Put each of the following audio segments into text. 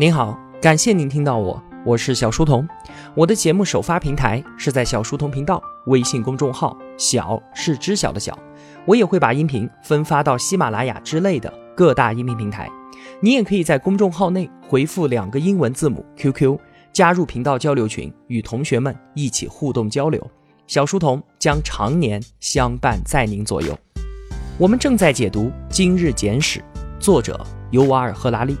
您好，感谢您听到我，我是小书童。我的节目首发平台是在小书童频道微信公众号，小是知晓的小。我也会把音频分发到喜马拉雅之类的各大音频平台。你也可以在公众号内回复两个英文字母 QQ，加入频道交流群，与同学们一起互动交流。小书童将常年相伴在您左右。我们正在解读《今日简史》，作者尤瓦尔·赫拉利。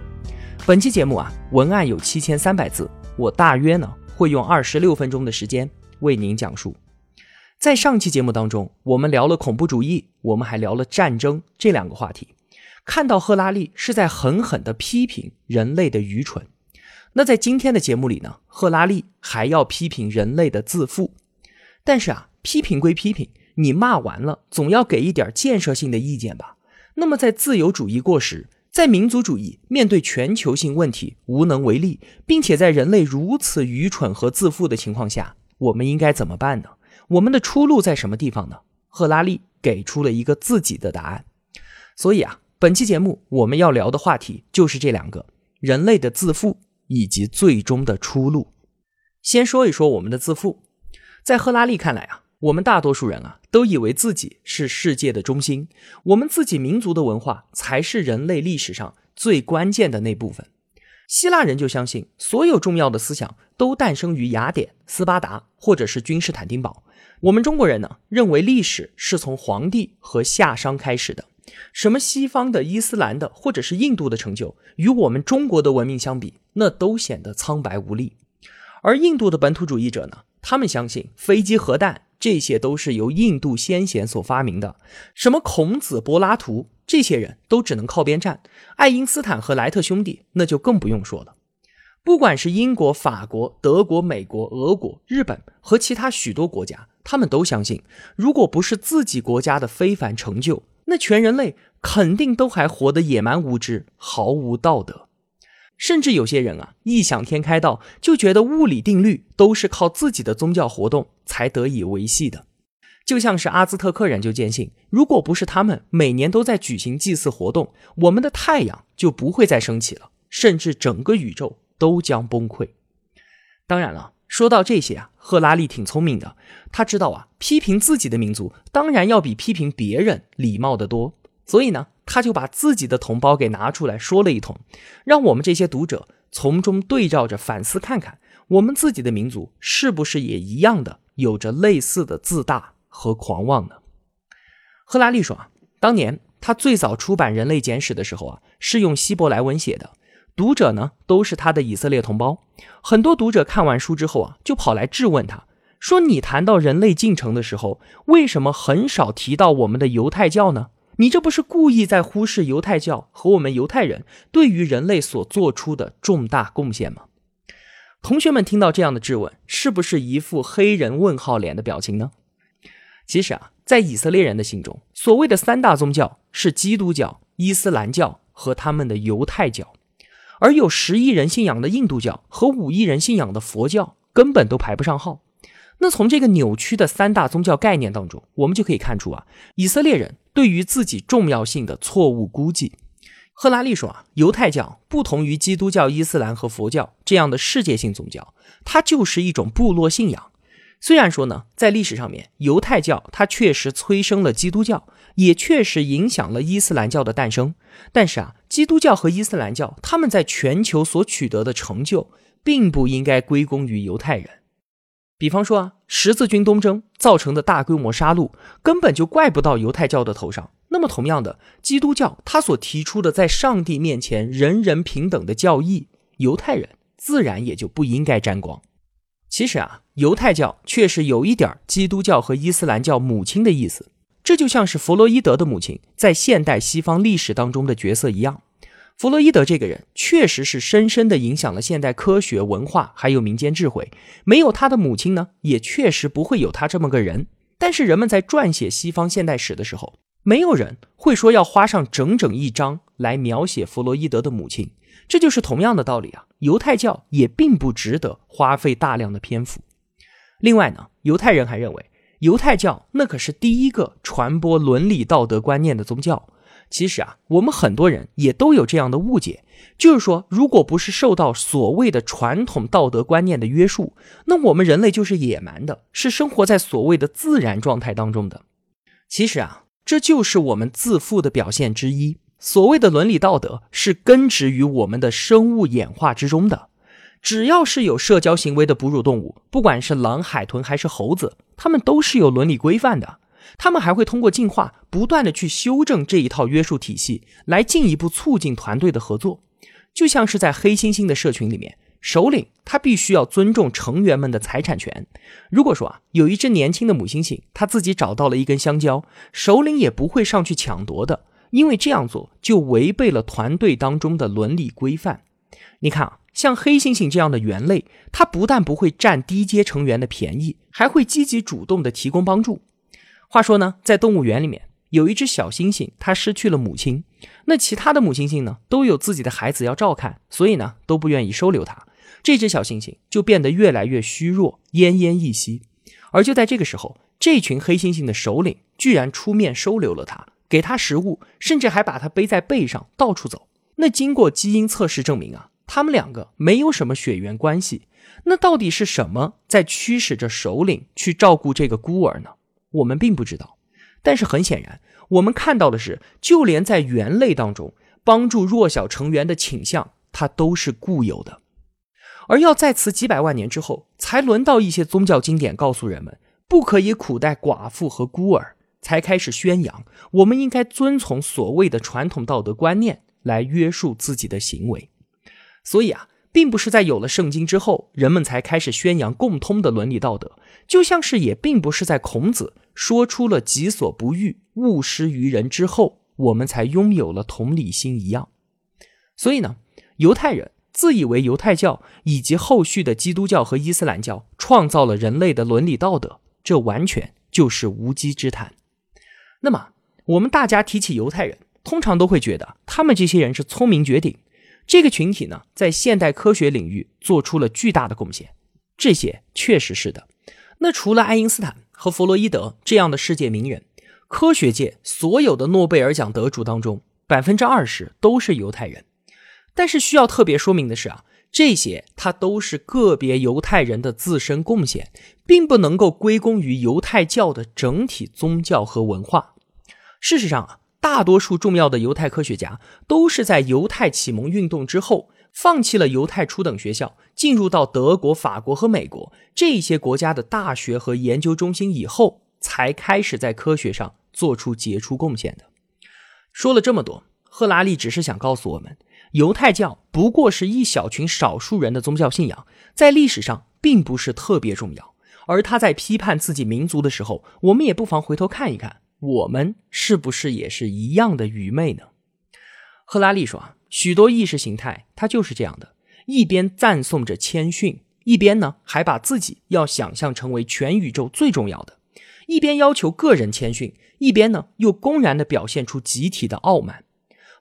本期节目啊，文案有七千三百字，我大约呢会用二十六分钟的时间为您讲述。在上期节目当中，我们聊了恐怖主义，我们还聊了战争这两个话题。看到赫拉利是在狠狠地批评人类的愚蠢。那在今天的节目里呢，赫拉利还要批评人类的自负。但是啊，批评归批评，你骂完了，总要给一点建设性的意见吧？那么在自由主义过时。在民族主义面对全球性问题无能为力，并且在人类如此愚蠢和自负的情况下，我们应该怎么办呢？我们的出路在什么地方呢？赫拉利给出了一个自己的答案。所以啊，本期节目我们要聊的话题就是这两个：人类的自负以及最终的出路。先说一说我们的自负，在赫拉利看来啊。我们大多数人啊，都以为自己是世界的中心，我们自己民族的文化才是人类历史上最关键的那部分。希腊人就相信，所有重要的思想都诞生于雅典、斯巴达或者是君士坦丁堡。我们中国人呢，认为历史是从黄帝和夏商开始的。什么西方的、伊斯兰的或者是印度的成就，与我们中国的文明相比，那都显得苍白无力。而印度的本土主义者呢，他们相信飞机、核弹。这些都是由印度先贤所发明的，什么孔子、柏拉图，这些人都只能靠边站。爱因斯坦和莱特兄弟，那就更不用说了。不管是英国、法国、德国、美国、俄国、日本和其他许多国家，他们都相信，如果不是自己国家的非凡成就，那全人类肯定都还活得野蛮无知，毫无道德。甚至有些人啊，异想天开到就觉得物理定律都是靠自己的宗教活动才得以维系的，就像是阿兹特克人就坚信，如果不是他们每年都在举行祭祀活动，我们的太阳就不会再升起了，甚至整个宇宙都将崩溃。当然了，说到这些啊，赫拉利挺聪明的，他知道啊，批评自己的民族当然要比批评别人礼貌得多，所以呢。他就把自己的同胞给拿出来说了一通，让我们这些读者从中对照着反思看看，我们自己的民族是不是也一样的有着类似的自大和狂妄呢？赫拉利说啊，当年他最早出版《人类简史》的时候啊，是用希伯来文写的，读者呢都是他的以色列同胞。很多读者看完书之后啊，就跑来质问他说：“你谈到人类进程的时候，为什么很少提到我们的犹太教呢？”你这不是故意在忽视犹太教和我们犹太人对于人类所做出的重大贡献吗？同学们听到这样的质问，是不是一副黑人问号脸的表情呢？其实啊，在以色列人的心中，所谓的三大宗教是基督教、伊斯兰教和他们的犹太教，而有十亿人信仰的印度教和五亿人信仰的佛教根本都排不上号。那从这个扭曲的三大宗教概念当中，我们就可以看出啊，以色列人对于自己重要性的错误估计。赫拉利说啊，犹太教不同于基督教、伊斯兰和佛教这样的世界性宗教，它就是一种部落信仰。虽然说呢，在历史上面，犹太教它确实催生了基督教，也确实影响了伊斯兰教的诞生，但是啊，基督教和伊斯兰教他们在全球所取得的成就，并不应该归功于犹太人。比方说啊，十字军东征造成的大规模杀戮，根本就怪不到犹太教的头上。那么，同样的，基督教他所提出的在上帝面前人人平等的教义，犹太人自然也就不应该沾光。其实啊，犹太教确实有一点基督教和伊斯兰教母亲的意思，这就像是弗洛伊德的母亲在现代西方历史当中的角色一样。弗洛伊德这个人确实是深深的影响了现代科学、文化，还有民间智慧。没有他的母亲呢，也确实不会有他这么个人。但是人们在撰写西方现代史的时候，没有人会说要花上整整一章来描写弗洛伊德的母亲。这就是同样的道理啊，犹太教也并不值得花费大量的篇幅。另外呢，犹太人还认为，犹太教那可是第一个传播伦理道德观念的宗教。其实啊，我们很多人也都有这样的误解，就是说，如果不是受到所谓的传统道德观念的约束，那我们人类就是野蛮的，是生活在所谓的自然状态当中的。其实啊，这就是我们自负的表现之一。所谓的伦理道德是根植于我们的生物演化之中的。只要是有社交行为的哺乳动物，不管是狼、海豚还是猴子，它们都是有伦理规范的。他们还会通过进化，不断的去修正这一套约束体系，来进一步促进团队的合作。就像是在黑猩猩的社群里面，首领他必须要尊重成员们的财产权。如果说啊，有一只年轻的母猩猩，它自己找到了一根香蕉，首领也不会上去抢夺的，因为这样做就违背了团队当中的伦理规范。你看啊，像黑猩猩这样的猿类，它不但不会占低阶成员的便宜，还会积极主动的提供帮助。话说呢，在动物园里面有一只小猩猩，它失去了母亲。那其他的母猩猩呢，都有自己的孩子要照看，所以呢，都不愿意收留它。这只小猩猩就变得越来越虚弱，奄奄一息。而就在这个时候，这群黑猩猩的首领居然出面收留了它，给它食物，甚至还把它背在背上到处走。那经过基因测试证明啊，他们两个没有什么血缘关系。那到底是什么在驱使着首领去照顾这个孤儿呢？我们并不知道，但是很显然，我们看到的是，就连在猿类当中，帮助弱小成员的倾向，它都是固有的。而要在此几百万年之后，才轮到一些宗教经典告诉人们，不可以苦待寡妇和孤儿，才开始宣扬，我们应该遵从所谓的传统道德观念来约束自己的行为。所以啊。并不是在有了圣经之后，人们才开始宣扬共通的伦理道德，就像是也并不是在孔子说出了“己所不欲，勿施于人”之后，我们才拥有了同理心一样。所以呢，犹太人自以为犹太教以及后续的基督教和伊斯兰教创造了人类的伦理道德，这完全就是无稽之谈。那么，我们大家提起犹太人，通常都会觉得他们这些人是聪明绝顶。这个群体呢，在现代科学领域做出了巨大的贡献，这些确实是的。那除了爱因斯坦和弗洛伊德这样的世界名人，科学界所有的诺贝尔奖得主当中，百分之二十都是犹太人。但是需要特别说明的是啊，这些他都是个别犹太人的自身贡献，并不能够归功于犹太教的整体宗教和文化。事实上啊。大多数重要的犹太科学家都是在犹太启蒙运动之后，放弃了犹太初等学校，进入到德国、法国和美国这些国家的大学和研究中心以后，才开始在科学上做出杰出贡献的。说了这么多，赫拉利只是想告诉我们，犹太教不过是一小群少数人的宗教信仰，在历史上并不是特别重要。而他在批判自己民族的时候，我们也不妨回头看一看。我们是不是也是一样的愚昧呢？赫拉利说啊，许多意识形态它就是这样的，一边赞颂着谦逊，一边呢还把自己要想象成为全宇宙最重要的；一边要求个人谦逊，一边呢又公然的表现出集体的傲慢。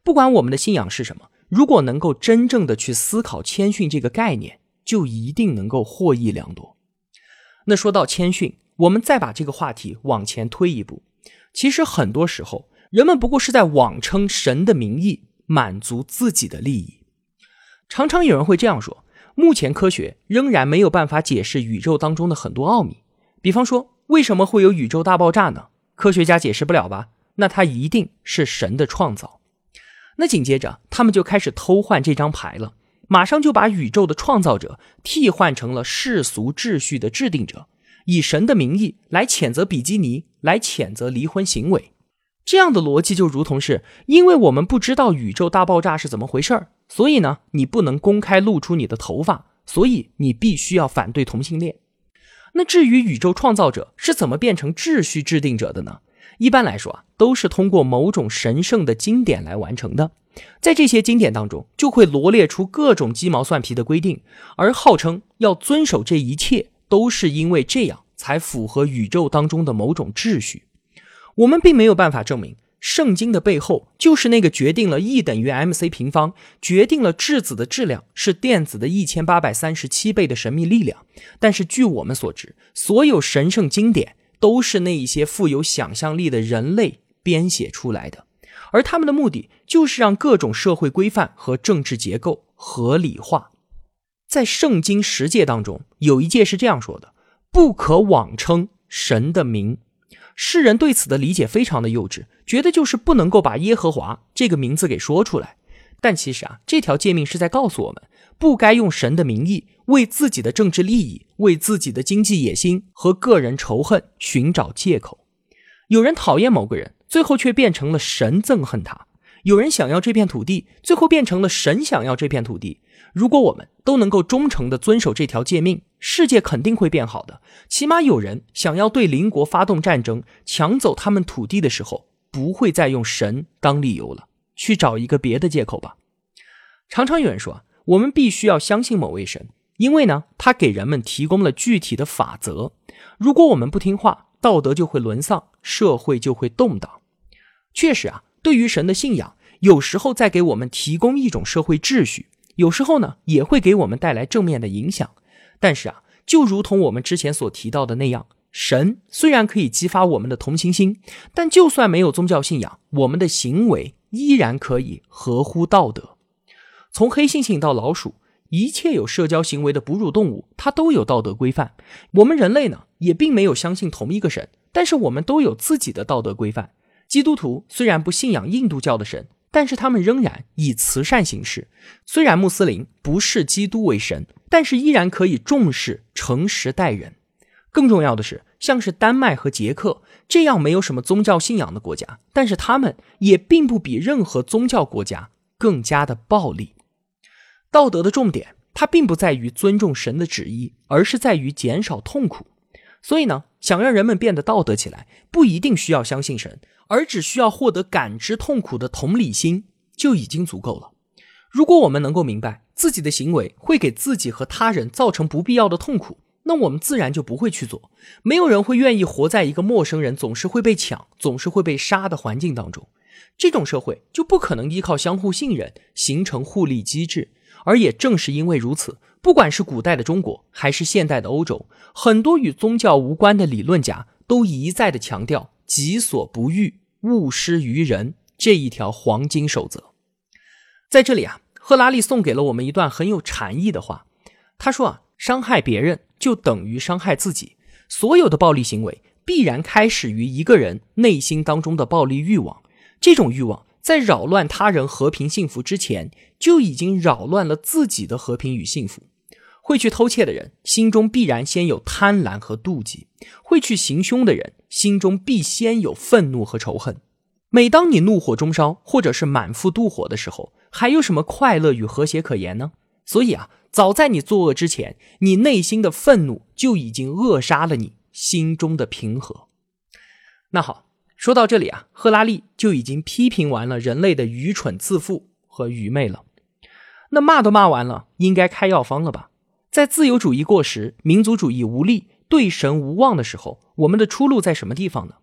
不管我们的信仰是什么，如果能够真正的去思考谦逊这个概念，就一定能够获益良多。那说到谦逊，我们再把这个话题往前推一步。其实很多时候，人们不过是在妄称神的名义满足自己的利益。常常有人会这样说：目前科学仍然没有办法解释宇宙当中的很多奥秘。比方说，为什么会有宇宙大爆炸呢？科学家解释不了吧？那它一定是神的创造。那紧接着，他们就开始偷换这张牌了，马上就把宇宙的创造者替换成了世俗秩序的制定者。以神的名义来谴责比基尼，来谴责离婚行为，这样的逻辑就如同是因为我们不知道宇宙大爆炸是怎么回事儿，所以呢，你不能公开露出你的头发，所以你必须要反对同性恋。那至于宇宙创造者是怎么变成秩序制定者的呢？一般来说啊，都是通过某种神圣的经典来完成的，在这些经典当中，就会罗列出各种鸡毛蒜皮的规定，而号称要遵守这一切。都是因为这样才符合宇宙当中的某种秩序。我们并没有办法证明圣经的背后就是那个决定了 E 等于 mc 平方，决定了质子的质量是电子的一千八百三十七倍的神秘力量。但是据我们所知，所有神圣经典都是那一些富有想象力的人类编写出来的。而他们的目的就是让各种社会规范和政治结构合理化。在圣经十诫当中，有一诫是这样说的：“不可妄称神的名。”世人对此的理解非常的幼稚，觉得就是不能够把耶和华这个名字给说出来。但其实啊，这条诫命是在告诉我们，不该用神的名义为自己的政治利益、为自己的经济野心和个人仇恨寻找借口。有人讨厌某个人，最后却变成了神憎恨他；有人想要这片土地，最后变成了神想要这片土地。如果我们都能够忠诚地遵守这条诫命，世界肯定会变好的。起码有人想要对邻国发动战争，抢走他们土地的时候，不会再用神当理由了，去找一个别的借口吧。常常有人说，我们必须要相信某位神，因为呢，他给人们提供了具体的法则。如果我们不听话，道德就会沦丧，社会就会动荡。确实啊，对于神的信仰，有时候在给我们提供一种社会秩序。有时候呢，也会给我们带来正面的影响。但是啊，就如同我们之前所提到的那样，神虽然可以激发我们的同情心，但就算没有宗教信仰，我们的行为依然可以合乎道德。从黑猩猩到老鼠，一切有社交行为的哺乳动物，它都有道德规范。我们人类呢，也并没有相信同一个神，但是我们都有自己的道德规范。基督徒虽然不信仰印度教的神。但是他们仍然以慈善行事。虽然穆斯林不视基督为神，但是依然可以重视诚实待人。更重要的是，像是丹麦和捷克这样没有什么宗教信仰的国家，但是他们也并不比任何宗教国家更加的暴力。道德的重点，它并不在于尊重神的旨意，而是在于减少痛苦。所以呢，想让人们变得道德起来，不一定需要相信神。而只需要获得感知痛苦的同理心就已经足够了。如果我们能够明白自己的行为会给自己和他人造成不必要的痛苦，那我们自然就不会去做。没有人会愿意活在一个陌生人总是会被抢、总是会被杀的环境当中。这种社会就不可能依靠相互信任形成互利机制。而也正是因为如此，不管是古代的中国还是现代的欧洲，很多与宗教无关的理论家都一再的强调。己所不欲，勿施于人这一条黄金守则，在这里啊，赫拉利送给了我们一段很有禅意的话。他说啊，伤害别人就等于伤害自己。所有的暴力行为必然开始于一个人内心当中的暴力欲望。这种欲望在扰乱他人和平幸福之前，就已经扰乱了自己的和平与幸福。会去偷窃的人，心中必然先有贪婪和妒忌；会去行凶的人，心中必先有愤怒和仇恨。每当你怒火中烧，或者是满腹妒火的时候，还有什么快乐与和谐可言呢？所以啊，早在你作恶之前，你内心的愤怒就已经扼杀了你心中的平和。那好，说到这里啊，赫拉利就已经批评完了人类的愚蠢、自负和愚昧了。那骂都骂完了，应该开药方了吧？在自由主义过时、民族主义无力、对神无望的时候，我们的出路在什么地方呢？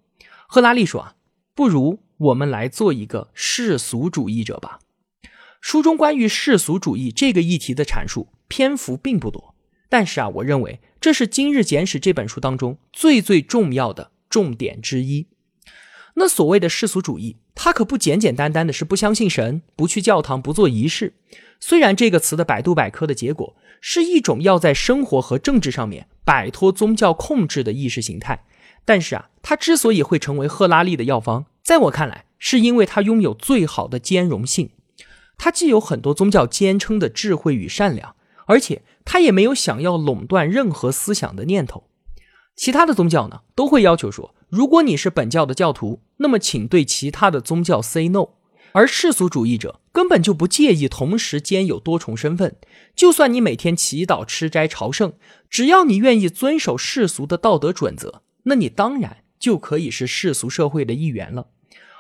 赫拉利说啊，不如我们来做一个世俗主义者吧。书中关于世俗主义这个议题的阐述篇幅并不多，但是啊，我认为这是《今日简史》这本书当中最最重要的重点之一。那所谓的世俗主义，它可不简简单单的是不相信神、不去教堂、不做仪式。虽然这个词的百度百科的结果是一种要在生活和政治上面摆脱宗教控制的意识形态，但是啊，它之所以会成为赫拉利的药方，在我看来，是因为它拥有最好的兼容性。它既有很多宗教坚称的智慧与善良，而且它也没有想要垄断任何思想的念头。其他的宗教呢，都会要求说，如果你是本教的教徒，那么请对其他的宗教 say no。而世俗主义者根本就不介意同时兼有多重身份，就算你每天祈祷、吃斋、朝圣，只要你愿意遵守世俗的道德准则，那你当然就可以是世俗社会的一员了。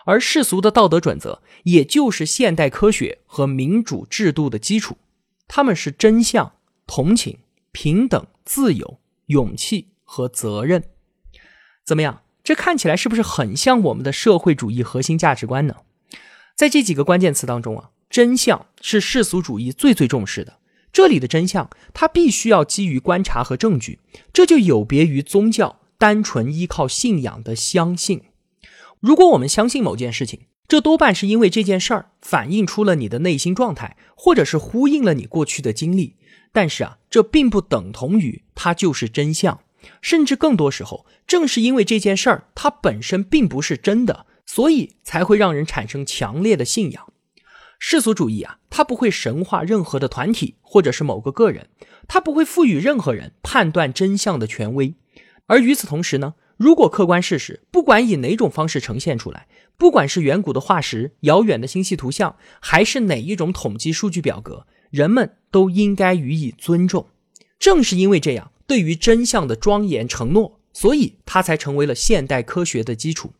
而世俗的道德准则，也就是现代科学和民主制度的基础，他们是真相、同情、平等、自由、勇气和责任。怎么样？这看起来是不是很像我们的社会主义核心价值观呢？在这几个关键词当中啊，真相是世俗主义最最重视的。这里的真相，它必须要基于观察和证据，这就有别于宗教单纯依靠信仰的相信。如果我们相信某件事情，这多半是因为这件事儿反映出了你的内心状态，或者是呼应了你过去的经历。但是啊，这并不等同于它就是真相，甚至更多时候，正是因为这件事儿它本身并不是真的，所以才会让人产生强烈的信仰。世俗主义啊，它不会神化任何的团体或者是某个个人，它不会赋予任何人判断真相的权威。而与此同时呢，如果客观事实不管以哪种方式呈现出来，不管是远古的化石、遥远的星系图像，还是哪一种统计数据表格，人们都应该予以尊重。正是因为这样，对于真相的庄严承诺，所以它才成为了现代科学的基础。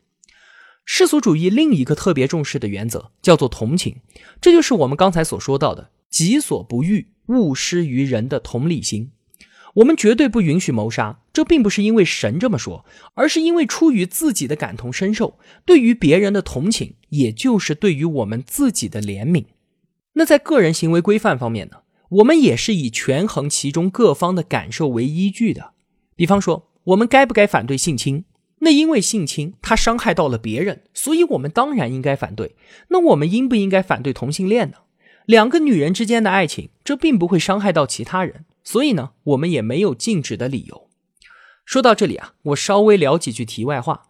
世俗主义另一个特别重视的原则叫做同情，这就是我们刚才所说到的“己所不欲，勿施于人”的同理心。我们绝对不允许谋杀，这并不是因为神这么说，而是因为出于自己的感同身受，对于别人的同情，也就是对于我们自己的怜悯。那在个人行为规范方面呢？我们也是以权衡其中各方的感受为依据的。比方说，我们该不该反对性侵？那因为性侵它伤害到了别人，所以我们当然应该反对。那我们应不应该反对同性恋呢？两个女人之间的爱情，这并不会伤害到其他人。所以呢，我们也没有禁止的理由。说到这里啊，我稍微聊几句题外话。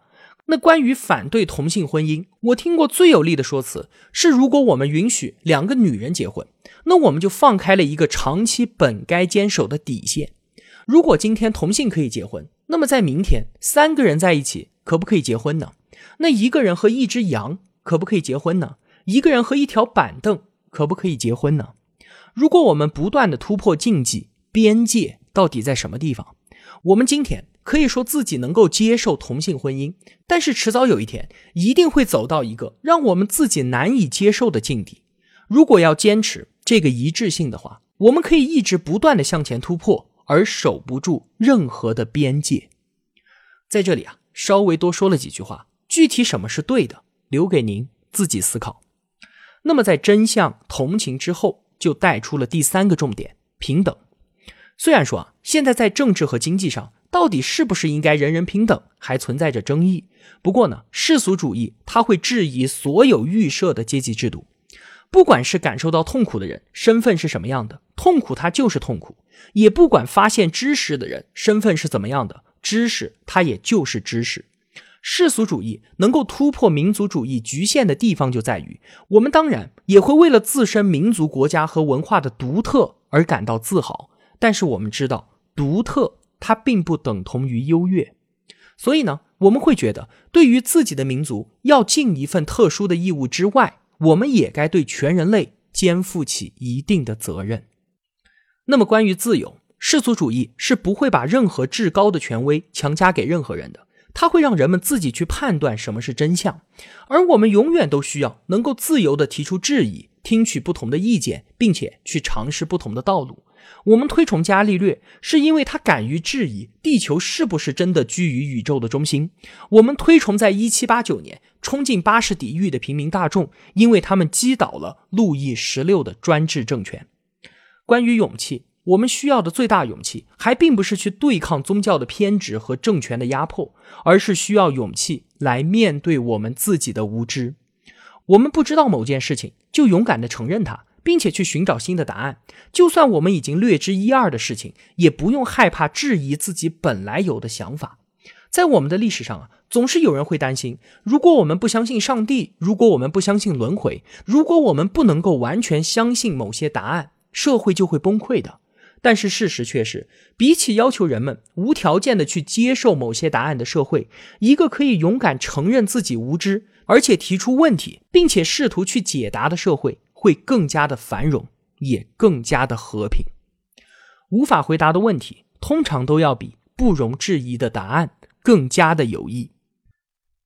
那关于反对同性婚姻，我听过最有力的说辞是：如果我们允许两个女人结婚，那我们就放开了一个长期本该坚守的底线。如果今天同性可以结婚，那么在明天三个人在一起可不可以结婚呢？那一个人和一只羊可不可以结婚呢？一个人和一条板凳可不可以结婚呢？如果我们不断的突破禁忌，边界到底在什么地方？我们今天可以说自己能够接受同性婚姻，但是迟早有一天一定会走到一个让我们自己难以接受的境地。如果要坚持这个一致性的话，我们可以一直不断的向前突破，而守不住任何的边界。在这里啊，稍微多说了几句话，具体什么是对的，留给您自己思考。那么在真相、同情之后，就带出了第三个重点：平等。虽然说啊，现在在政治和经济上，到底是不是应该人人平等，还存在着争议。不过呢，世俗主义它会质疑所有预设的阶级制度，不管是感受到痛苦的人身份是什么样的，痛苦它就是痛苦；也不管发现知识的人身份是怎么样的，知识它也就是知识。世俗主义能够突破民族主义局限的地方就在于，我们当然也会为了自身民族国家和文化的独特而感到自豪。但是我们知道，独特它并不等同于优越，所以呢，我们会觉得，对于自己的民族要尽一份特殊的义务之外，我们也该对全人类肩负起一定的责任。那么，关于自由，世俗主义是不会把任何至高的权威强加给任何人的，它会让人们自己去判断什么是真相，而我们永远都需要能够自由地提出质疑，听取不同的意见，并且去尝试不同的道路。我们推崇伽利略，是因为他敢于质疑地球是不是真的居于宇宙的中心。我们推崇在1789年冲进巴士底狱的平民大众，因为他们击倒了路易十六的专制政权。关于勇气，我们需要的最大勇气，还并不是去对抗宗教的偏执和政权的压迫，而是需要勇气来面对我们自己的无知。我们不知道某件事情，就勇敢地承认它。并且去寻找新的答案，就算我们已经略知一二的事情，也不用害怕质疑自己本来有的想法。在我们的历史上啊，总是有人会担心，如果我们不相信上帝，如果我们不相信轮回，如果我们不能够完全相信某些答案，社会就会崩溃的。但是事实却是，比起要求人们无条件的去接受某些答案的社会，一个可以勇敢承认自己无知，而且提出问题，并且试图去解答的社会。会更加的繁荣，也更加的和平。无法回答的问题，通常都要比不容置疑的答案更加的有益。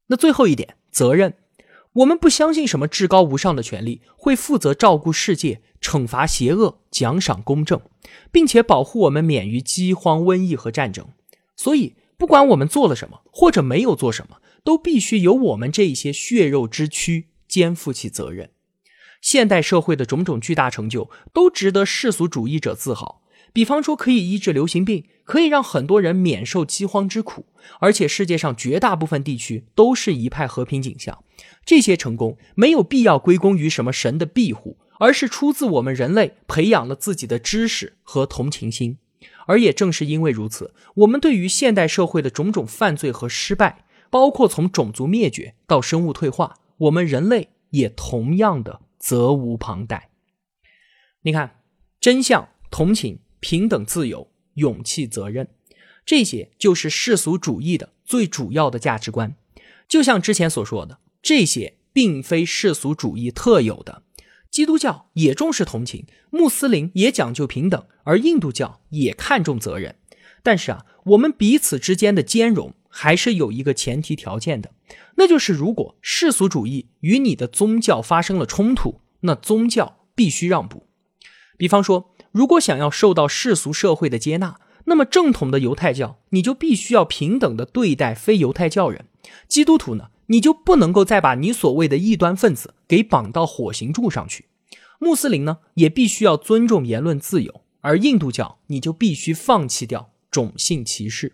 那最后一点，责任，我们不相信什么至高无上的权利会负责照顾世界、惩罚邪恶、奖赏公正，并且保护我们免于饥荒、瘟疫和战争。所以，不管我们做了什么或者没有做什么，都必须由我们这一些血肉之躯肩负起责任。现代社会的种种巨大成就都值得世俗主义者自豪。比方说，可以医治流行病，可以让很多人免受饥荒之苦，而且世界上绝大部分地区都是一派和平景象。这些成功没有必要归功于什么神的庇护，而是出自我们人类培养了自己的知识和同情心。而也正是因为如此，我们对于现代社会的种种犯罪和失败，包括从种族灭绝到生物退化，我们人类也同样的责无旁贷。你看，真相、同情、平等、自由、勇气、责任，这些就是世俗主义的最主要的价值观。就像之前所说的，这些并非世俗主义特有的。基督教也重视同情，穆斯林也讲究平等，而印度教也看重责任。但是啊，我们彼此之间的兼容还是有一个前提条件的，那就是如果世俗主义与你的宗教发生了冲突，那宗教必须让步。比方说，如果想要受到世俗社会的接纳，那么正统的犹太教你就必须要平等的对待非犹太教人；基督徒呢，你就不能够再把你所谓的异端分子给绑到火刑柱上去；穆斯林呢，也必须要尊重言论自由；而印度教你就必须放弃掉种姓歧视。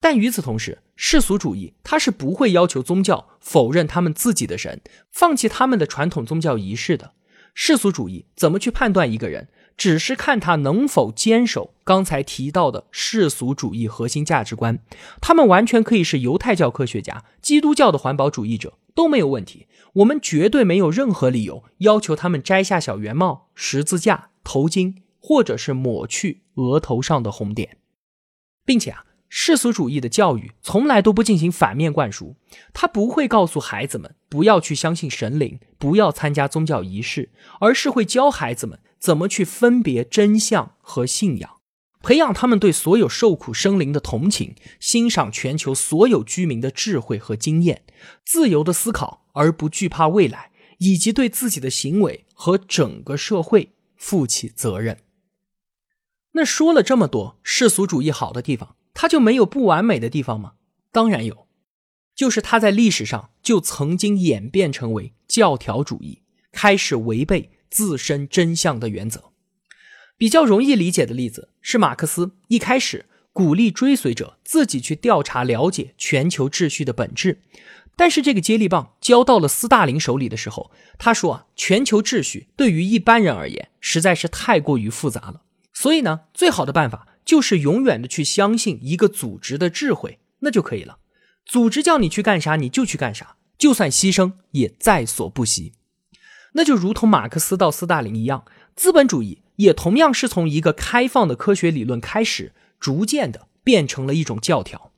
但与此同时，世俗主义它是不会要求宗教否认他们自己的神，放弃他们的传统宗教仪式的。世俗主义怎么去判断一个人，只是看他能否坚守刚才提到的世俗主义核心价值观。他们完全可以是犹太教科学家、基督教的环保主义者都没有问题。我们绝对没有任何理由要求他们摘下小圆帽、十字架、头巾，或者是抹去额头上的红点，并且啊。世俗主义的教育从来都不进行反面灌输，他不会告诉孩子们不要去相信神灵，不要参加宗教仪式，而是会教孩子们怎么去分别真相和信仰，培养他们对所有受苦生灵的同情，欣赏全球所有居民的智慧和经验，自由的思考而不惧怕未来，以及对自己的行为和整个社会负起责任。那说了这么多世俗主义好的地方。它就没有不完美的地方吗？当然有，就是它在历史上就曾经演变成为教条主义，开始违背自身真相的原则。比较容易理解的例子是马克思一开始鼓励追随者自己去调查了解全球秩序的本质，但是这个接力棒交到了斯大林手里的时候，他说啊，全球秩序对于一般人而言实在是太过于复杂了，所以呢，最好的办法。就是永远的去相信一个组织的智慧，那就可以了。组织叫你去干啥，你就去干啥，就算牺牲也在所不惜。那就如同马克思到斯大林一样，资本主义也同样是从一个开放的科学理论开始，逐渐的变成了一种教条。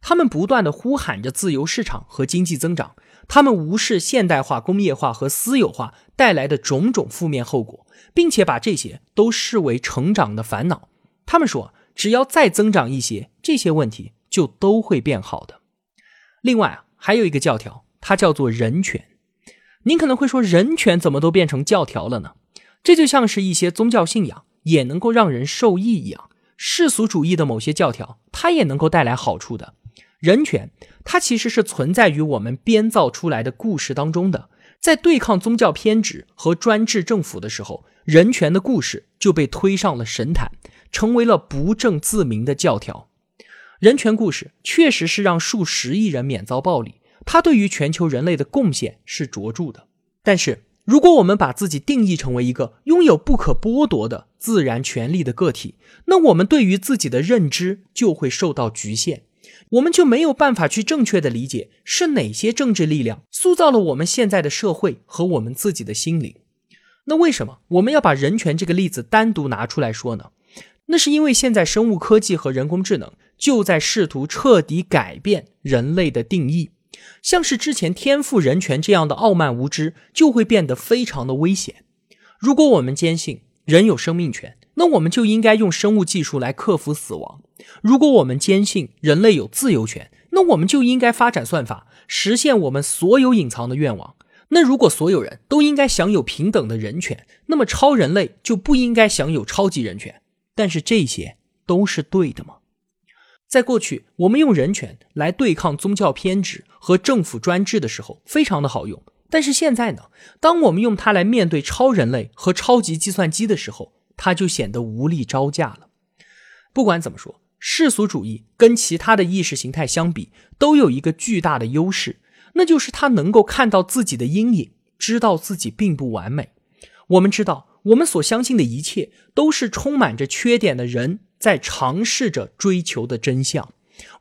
他们不断的呼喊着自由市场和经济增长，他们无视现代化、工业化和私有化带来的种种负面后果，并且把这些都视为成长的烦恼。他们说，只要再增长一些，这些问题就都会变好的。另外啊，还有一个教条，它叫做人权。您可能会说，人权怎么都变成教条了呢？这就像是一些宗教信仰也能够让人受益一样，世俗主义的某些教条，它也能够带来好处的。人权，它其实是存在于我们编造出来的故事当中的。在对抗宗教偏执和专制政府的时候，人权的故事就被推上了神坛。成为了不正自明的教条。人权故事确实是让数十亿人免遭暴力，它对于全球人类的贡献是卓著的。但是，如果我们把自己定义成为一个拥有不可剥夺的自然权利的个体，那我们对于自己的认知就会受到局限，我们就没有办法去正确的理解是哪些政治力量塑造了我们现在的社会和我们自己的心灵。那为什么我们要把人权这个例子单独拿出来说呢？那是因为现在生物科技和人工智能就在试图彻底改变人类的定义，像是之前天赋人权这样的傲慢无知就会变得非常的危险。如果我们坚信人有生命权，那我们就应该用生物技术来克服死亡；如果我们坚信人类有自由权，那我们就应该发展算法实现我们所有隐藏的愿望。那如果所有人都应该享有平等的人权，那么超人类就不应该享有超级人权。但是这些都是对的吗？在过去，我们用人权来对抗宗教偏执和政府专制的时候，非常的好用。但是现在呢，当我们用它来面对超人类和超级计算机的时候，它就显得无力招架了。不管怎么说，世俗主义跟其他的意识形态相比，都有一个巨大的优势，那就是它能够看到自己的阴影，知道自己并不完美。我们知道，我们所相信的一切都是充满着缺点的人在尝试着追求的真相。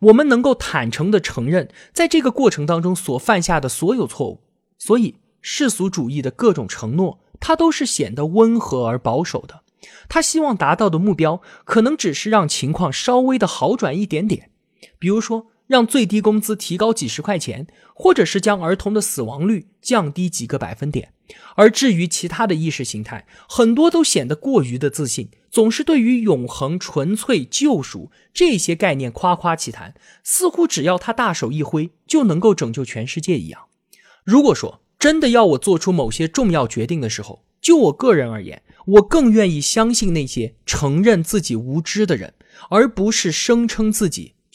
我们能够坦诚地承认，在这个过程当中所犯下的所有错误。所以，世俗主义的各种承诺，它都是显得温和而保守的。他希望达到的目标，可能只是让情况稍微的好转一点点，比如说让最低工资提高几十块钱，或者是将儿童的死亡率降低几个百分点。而至于其他的意识形态，很多都显得过于的自信，总是对于永恒、纯粹、救赎这些概念夸夸其谈，似乎只要他大手一挥就能够拯救全世界一样。如果说真的要我做出某些重要决定的时候，就我个人而言，我更愿意相信那些承认自己无知的人，而不是声称自己